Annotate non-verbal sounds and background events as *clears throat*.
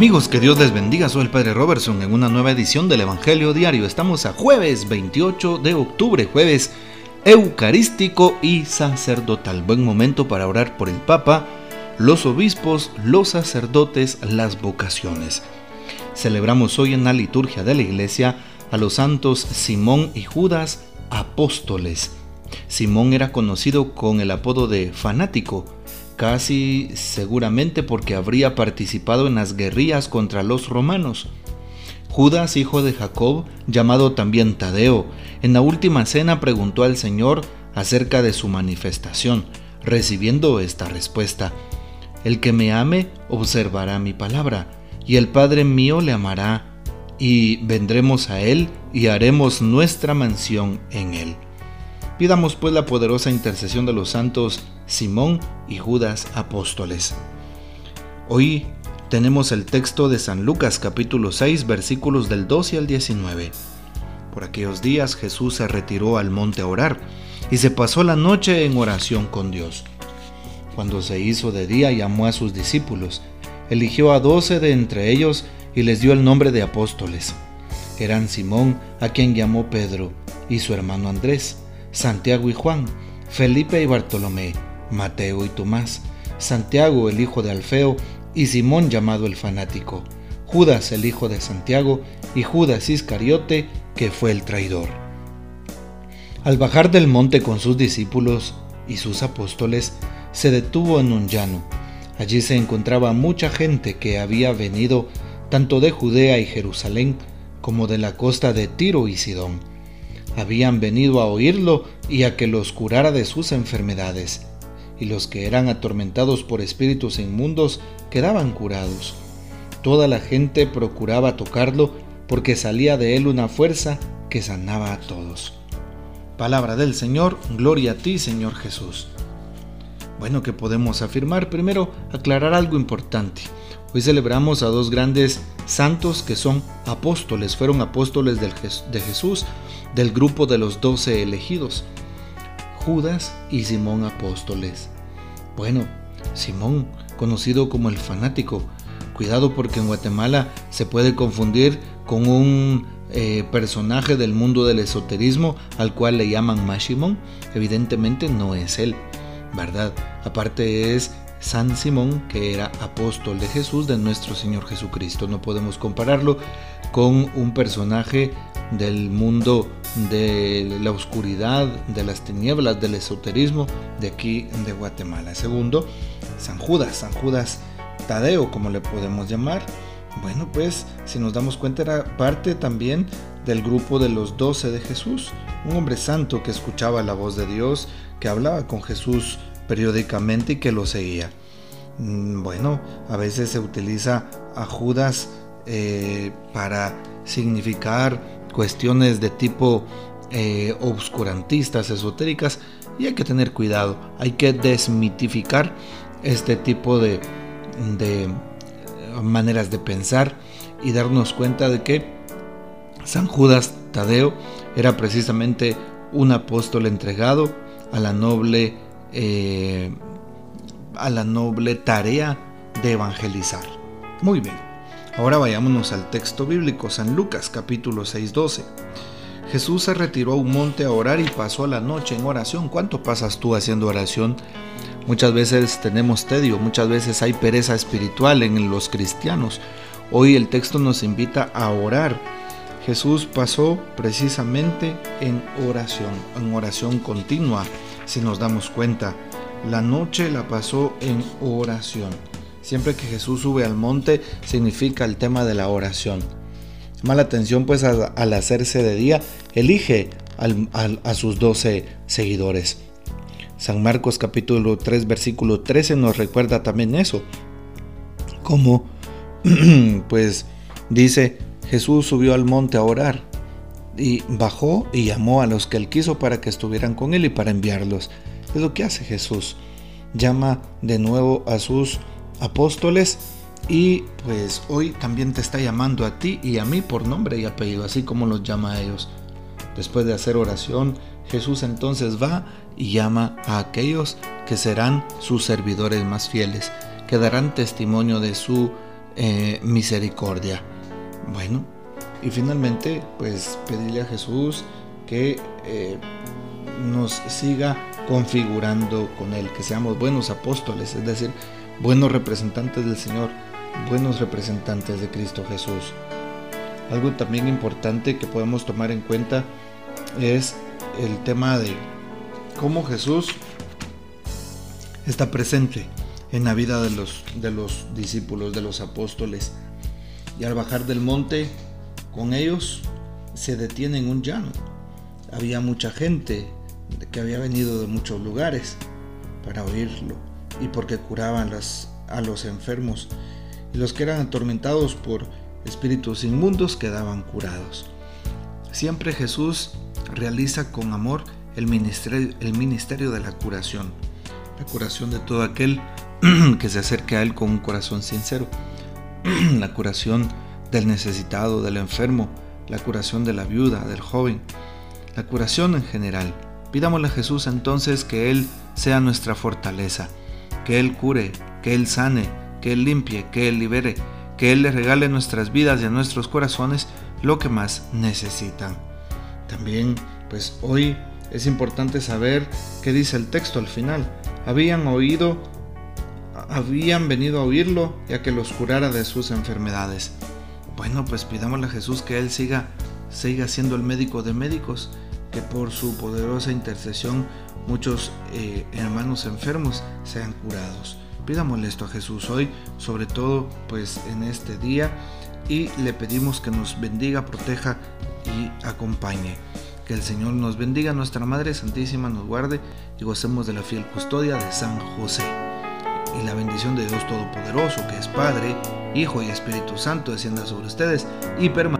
Amigos, que Dios les bendiga. Soy el Padre Robertson en una nueva edición del Evangelio Diario. Estamos a jueves 28 de octubre, jueves eucarístico y sacerdotal. Buen momento para orar por el Papa, los obispos, los sacerdotes, las vocaciones. Celebramos hoy en la liturgia de la iglesia a los santos Simón y Judas, apóstoles. Simón era conocido con el apodo de fanático casi seguramente porque habría participado en las guerrillas contra los romanos. Judas, hijo de Jacob, llamado también Tadeo, en la última cena preguntó al Señor acerca de su manifestación, recibiendo esta respuesta. El que me ame observará mi palabra, y el Padre mío le amará, y vendremos a él y haremos nuestra mansión en él. Pidamos pues la poderosa intercesión de los santos Simón y Judas apóstoles. Hoy tenemos el texto de San Lucas capítulo 6 versículos del 12 al 19. Por aquellos días Jesús se retiró al monte a orar y se pasó la noche en oración con Dios. Cuando se hizo de día llamó a sus discípulos, eligió a doce de entre ellos y les dio el nombre de apóstoles. Eran Simón, a quien llamó Pedro, y su hermano Andrés, Santiago y Juan, Felipe y Bartolomé, Mateo y Tomás, Santiago el hijo de Alfeo y Simón llamado el fanático, Judas el hijo de Santiago y Judas Iscariote que fue el traidor. Al bajar del monte con sus discípulos y sus apóstoles, se detuvo en un llano. Allí se encontraba mucha gente que había venido tanto de Judea y Jerusalén como de la costa de Tiro y Sidón habían venido a oírlo y a que los curara de sus enfermedades, y los que eran atormentados por espíritus inmundos quedaban curados. Toda la gente procuraba tocarlo porque salía de él una fuerza que sanaba a todos. Palabra del Señor, gloria a ti Señor Jesús. Bueno, que podemos afirmar? Primero, aclarar algo importante. Hoy celebramos a dos grandes santos que son apóstoles, fueron apóstoles de Jesús, del grupo de los doce elegidos, Judas y Simón apóstoles. Bueno, Simón, conocido como el fanático, cuidado porque en Guatemala se puede confundir con un eh, personaje del mundo del esoterismo al cual le llaman Mashimón, evidentemente no es él, ¿verdad? Aparte es San Simón, que era apóstol de Jesús, de nuestro Señor Jesucristo. No podemos compararlo con un personaje del mundo de la oscuridad, de las tinieblas, del esoterismo de aquí de Guatemala. Segundo, San Judas, San Judas Tadeo, como le podemos llamar. Bueno, pues si nos damos cuenta era parte también del grupo de los doce de Jesús, un hombre santo que escuchaba la voz de Dios, que hablaba con Jesús periódicamente y que lo seguía. Mm, bueno, a veces se utiliza a Judas eh, para significar cuestiones de tipo eh, obscurantistas, esotéricas, y hay que tener cuidado, hay que desmitificar este tipo de, de maneras de pensar y darnos cuenta de que San Judas Tadeo era precisamente un apóstol entregado a la noble eh, a la noble tarea de evangelizar. Muy bien. Ahora vayámonos al texto bíblico, San Lucas capítulo 6:12. Jesús se retiró a un monte a orar y pasó la noche en oración. ¿Cuánto pasas tú haciendo oración? Muchas veces tenemos tedio, muchas veces hay pereza espiritual en los cristianos. Hoy el texto nos invita a orar. Jesús pasó precisamente en oración, en oración continua, si nos damos cuenta. La noche la pasó en oración. Siempre que Jesús sube al monte significa el tema de la oración. Mala atención pues al, hacerse de día, elige a sus doce seguidores. San Marcos capítulo 3 versículo 13 nos recuerda también eso. Como *clears throat* pues dice Jesús subió al monte a orar y bajó y llamó a los que él quiso para que estuvieran con él y para enviarlos. Es lo que hace Jesús. Llama de nuevo a sus apóstoles y pues hoy también te está llamando a ti y a mí por nombre y apellido, así como los llama a ellos. Después de hacer oración, Jesús entonces va y llama a aquellos que serán sus servidores más fieles, que darán testimonio de su eh, misericordia. Bueno, y finalmente, pues pedirle a Jesús que eh, nos siga configurando con Él, que seamos buenos apóstoles, es decir, buenos representantes del Señor, buenos representantes de Cristo Jesús. Algo también importante que podemos tomar en cuenta es el tema de cómo Jesús está presente en la vida de los, de los discípulos, de los apóstoles. Y al bajar del monte con ellos, se detiene en un llano. Había mucha gente que había venido de muchos lugares para oírlo y porque curaban a los enfermos y los que eran atormentados por espíritus inmundos quedaban curados. Siempre Jesús realiza con amor el ministerio, el ministerio de la curación, la curación de todo aquel *clears throat* que se acerque a Él con un corazón sincero, *clears throat* la curación del necesitado, del enfermo, la curación de la viuda, del joven, la curación en general. Pidámosle a Jesús entonces que Él sea nuestra fortaleza, que Él cure, que Él sane, que Él limpie, que Él libere, que Él le regale nuestras vidas y a nuestros corazones lo que más necesitan. También, pues hoy es importante saber qué dice el texto al final. Habían oído, habían venido a oírlo y a que los curara de sus enfermedades. Bueno, pues pidámosle a Jesús que Él siga, siga siendo el médico de médicos, que por su poderosa intercesión muchos eh, hermanos enfermos sean curados. Pidámosle esto a Jesús hoy, sobre todo pues en este día, y le pedimos que nos bendiga, proteja y acompañe. Que el Señor nos bendiga, nuestra Madre Santísima nos guarde y gocemos de la fiel custodia de San José. Y la bendición de Dios Todopoderoso, que es Padre, Hijo y Espíritu Santo, descienda sobre ustedes y permanezca